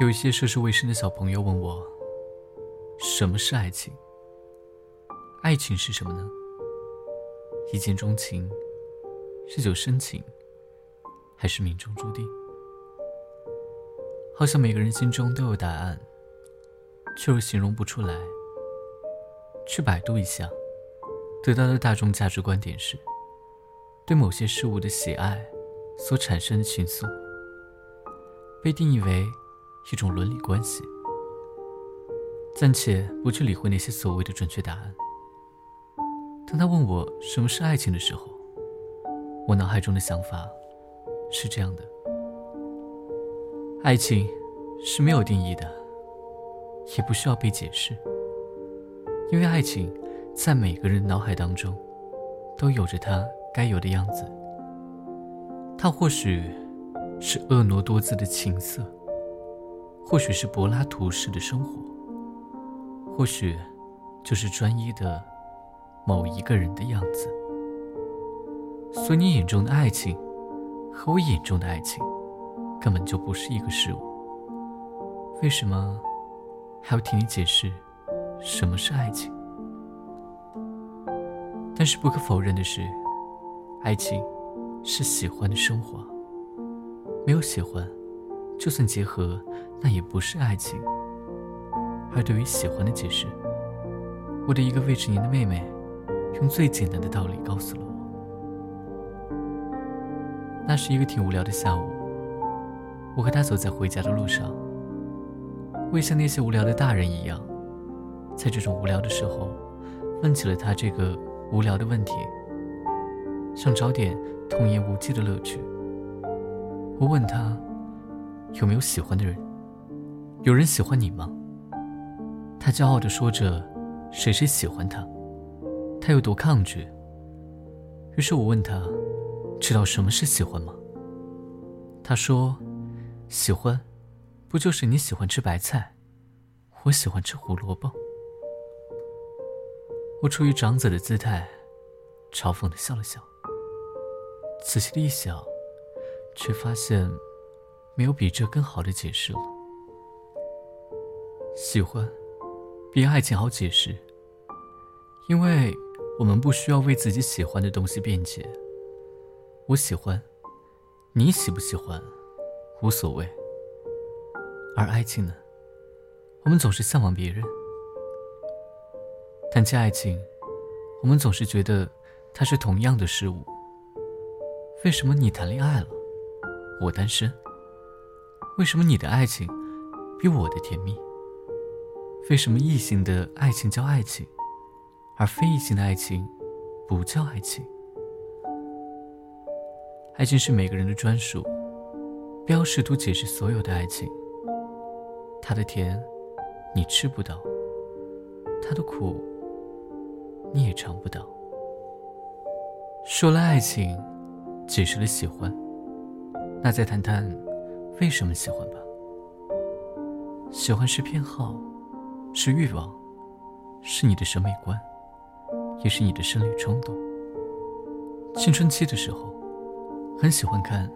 有一些涉世未深的小朋友问我：“什么是爱情？爱情是什么呢？一见钟情，日久生情，还是命中注定？”好像每个人心中都有答案，却又形容不出来。去百度一下，得到的大众价值观点是：对某些事物的喜爱所产生的情愫，被定义为。一种伦理关系。暂且不去理会那些所谓的准确答案。当他问我什么是爱情的时候，我脑海中的想法是这样的：爱情是没有定义的，也不需要被解释，因为爱情在每个人脑海当中都有着它该有的样子。它或许是婀娜多姿的情色。或许是柏拉图式的生活，或许就是专一的某一个人的样子。所以你眼中的爱情和我眼中的爱情根本就不是一个事物。为什么还要听你解释什么是爱情？但是不可否认的是，爱情是喜欢的生活。没有喜欢，就算结合。那也不是爱情。而对于喜欢的解释，我的一个未成年的妹妹，用最简单的道理告诉了我。那是一个挺无聊的下午，我和她走在回家的路上。我也像那些无聊的大人一样，在这种无聊的时候，问起了她这个无聊的问题，想找点童言无忌的乐趣。我问她，有没有喜欢的人？有人喜欢你吗？他骄傲地说着：“谁谁喜欢他，他有多抗拒。”于是我问他：“知道什么是喜欢吗？”他说：“喜欢，不就是你喜欢吃白菜，我喜欢吃胡萝卜。”我出于长子的姿态，嘲讽地笑了笑。仔细的一想，却发现没有比这更好的解释了。喜欢，比爱情好解释，因为我们不需要为自己喜欢的东西辩解。我喜欢，你喜不喜欢，无所谓。而爱情呢？我们总是向往别人。谈起爱情，我们总是觉得它是同样的事物。为什么你谈恋爱了，我单身？为什么你的爱情比我的甜蜜？为什么异性的爱情叫爱情，而非异性的爱情不叫爱情？爱情是每个人的专属，不要试图解释所有的爱情。它的甜，你吃不到；它的苦，你也尝不到。说了爱情，解释了喜欢，那再谈谈为什么喜欢吧。喜欢是偏好。是欲望，是你的审美观，也是你的生理冲动。青春期的时候，很喜欢看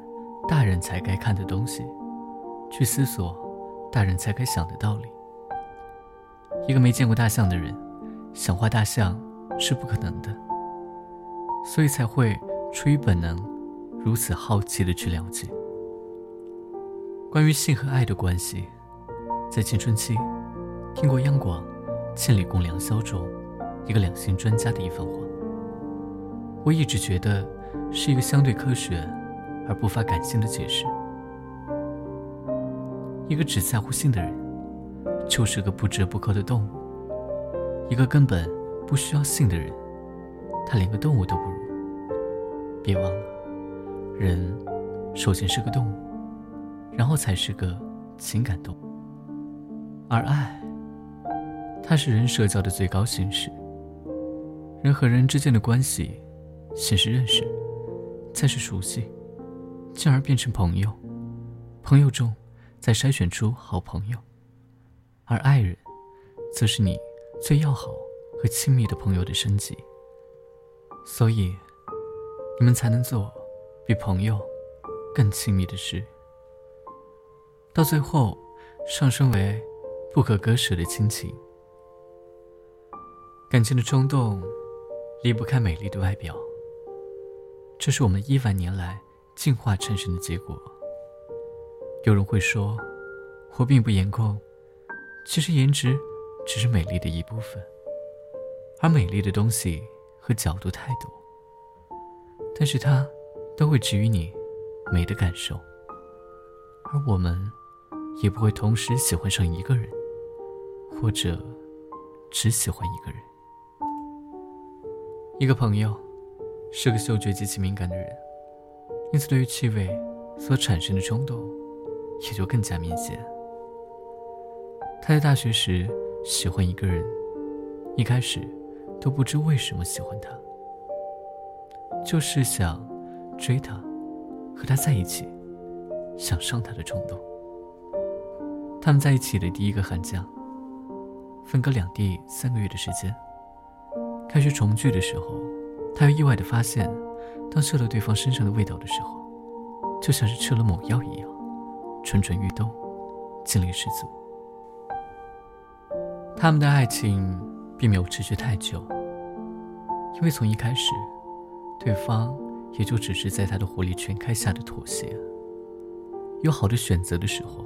大人才该看的东西，去思索大人才该想的道理。一个没见过大象的人，想画大象是不可能的，所以才会出于本能，如此好奇的去了解。关于性和爱的关系，在青春期。听过央广《千里共良宵》中一个两性专家的一番话，我一直觉得是一个相对科学而不乏感性的解释。一个只在乎性的人，就是个不折不扣的动物；一个根本不需要性的人，他连个动物都不如。别忘了，人首先是个动物，然后才是个情感动，而爱。它是人社交的最高形式。人和人之间的关系，先是认识，再是熟悉，进而变成朋友。朋友中，再筛选出好朋友。而爱人，则是你最要好和亲密的朋友的升级。所以，你们才能做比朋友更亲密的事。到最后，上升为不可割舍的亲情。感情的冲动离不开美丽的外表，这是我们亿万年来进化产生的结果。有人会说，我并不颜控，其实颜值只是美丽的一部分，而美丽的东西和角度太多，但是它都会给予你美的感受，而我们也不会同时喜欢上一个人，或者只喜欢一个人。一个朋友是个嗅觉极其敏感的人，因此对于气味所产生的冲动也就更加明显。他在大学时喜欢一个人，一开始都不知为什么喜欢他，就是想追他，和他在一起，想上他的冲动。他们在一起的第一个寒假，分隔两地三个月的时间。开始重聚的时候，他又意外的发现，当嗅到对方身上的味道的时候，就像是吃了猛药一样，蠢蠢欲动，精力十足。他们的爱情并没有持续太久，因为从一开始，对方也就只是在他的火力全开下的妥协。有好的选择的时候，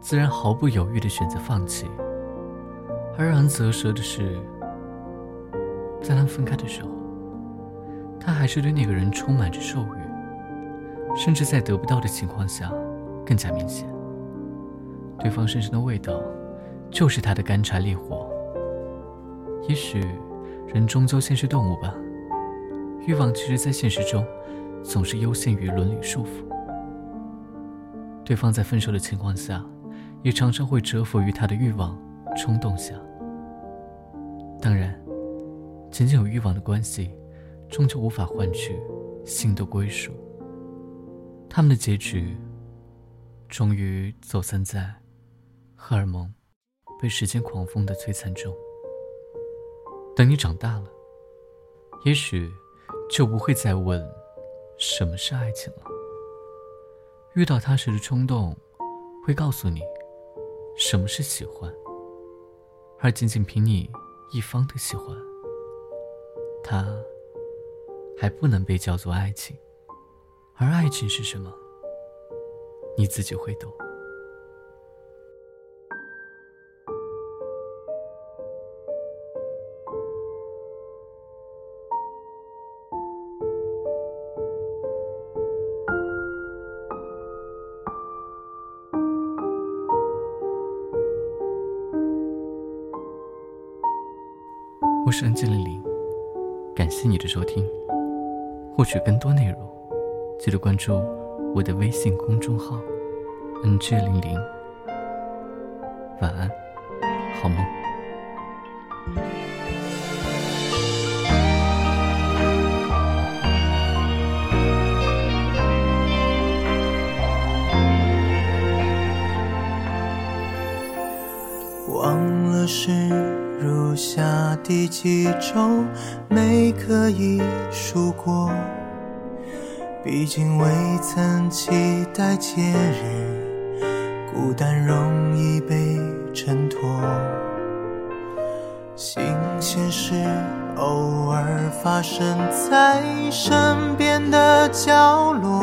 自然毫不犹豫的选择放弃，而让人啧舌的是。在他们分开的时候，他还是对那个人充满着兽欲，甚至在得不到的情况下，更加明显。对方身上的味道，就是他的干柴烈火。也许，人终究先是动物吧。欲望其实，在现实中，总是优先于伦理束缚。对方在分手的情况下，也常常会折服于他的欲望冲动下。当然。仅仅有欲望的关系，终究无法换取心的归属。他们的结局，终于走散在荷尔蒙被时间狂风的摧残中。等你长大了，也许就不会再问什么是爱情了。遇到他时的冲动，会告诉你什么是喜欢，而仅仅凭你一方的喜欢。它还不能被叫做爱情，而爱情是什么？你自己会懂。我是 NG 零零。感谢你的收听，获取更多内容，记得关注我的微信公众号 NG 零零”。晚安，好梦。第几周没可以数过？毕竟未曾期待节日，孤单容易被衬托。新鲜事偶尔发生在身边的角落，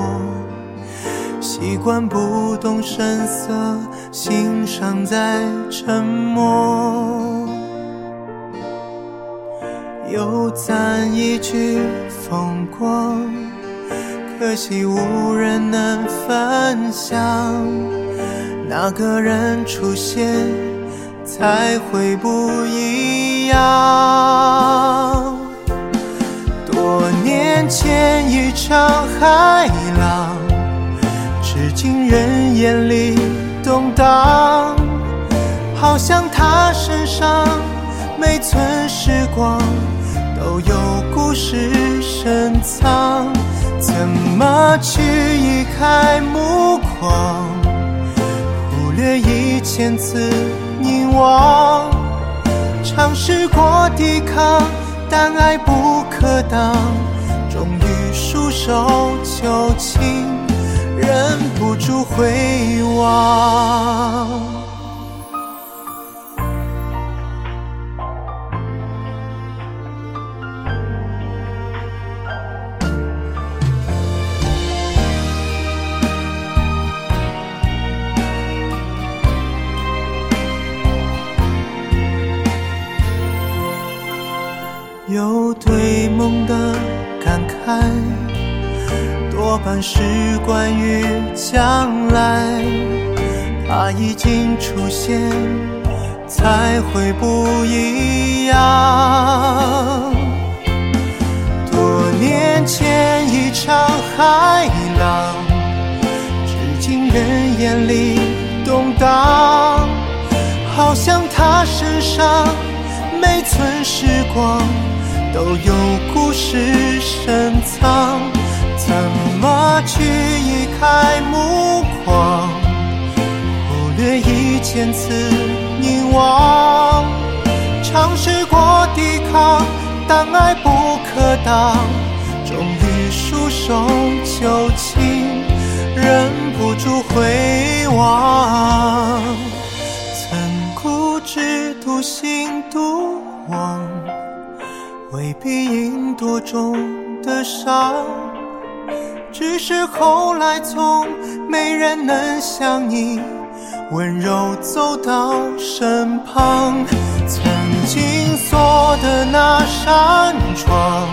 习惯不动声色欣赏在沉默。又赞一句风光，可惜无人能分享。那个人出现，才会不一样。多年前一场海浪，至今人眼里动荡，好像他身上每寸时光。都有故事深藏，怎么去移开目光，忽略一千次凝望？尝试过抵抗，但爱不可挡，终于束手就擒，忍不住回望。多半是关于将来。它已经出现，才会不一样。多年前一场海浪，至今人眼里动荡，好像他身上每寸时光都有故事深藏。怎么去移开目光，忽略一千次凝望，尝试过抵抗。但爱不可挡，终于束手就擒，未必应多重的伤，只是后来从没人能像你温柔走到身旁。曾经锁的那扇窗，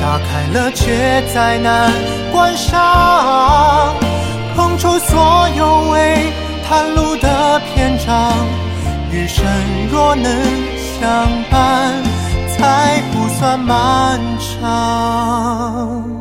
打开了却再难关上，碰出所有未袒露的篇章。余生若能相伴，还不算漫长。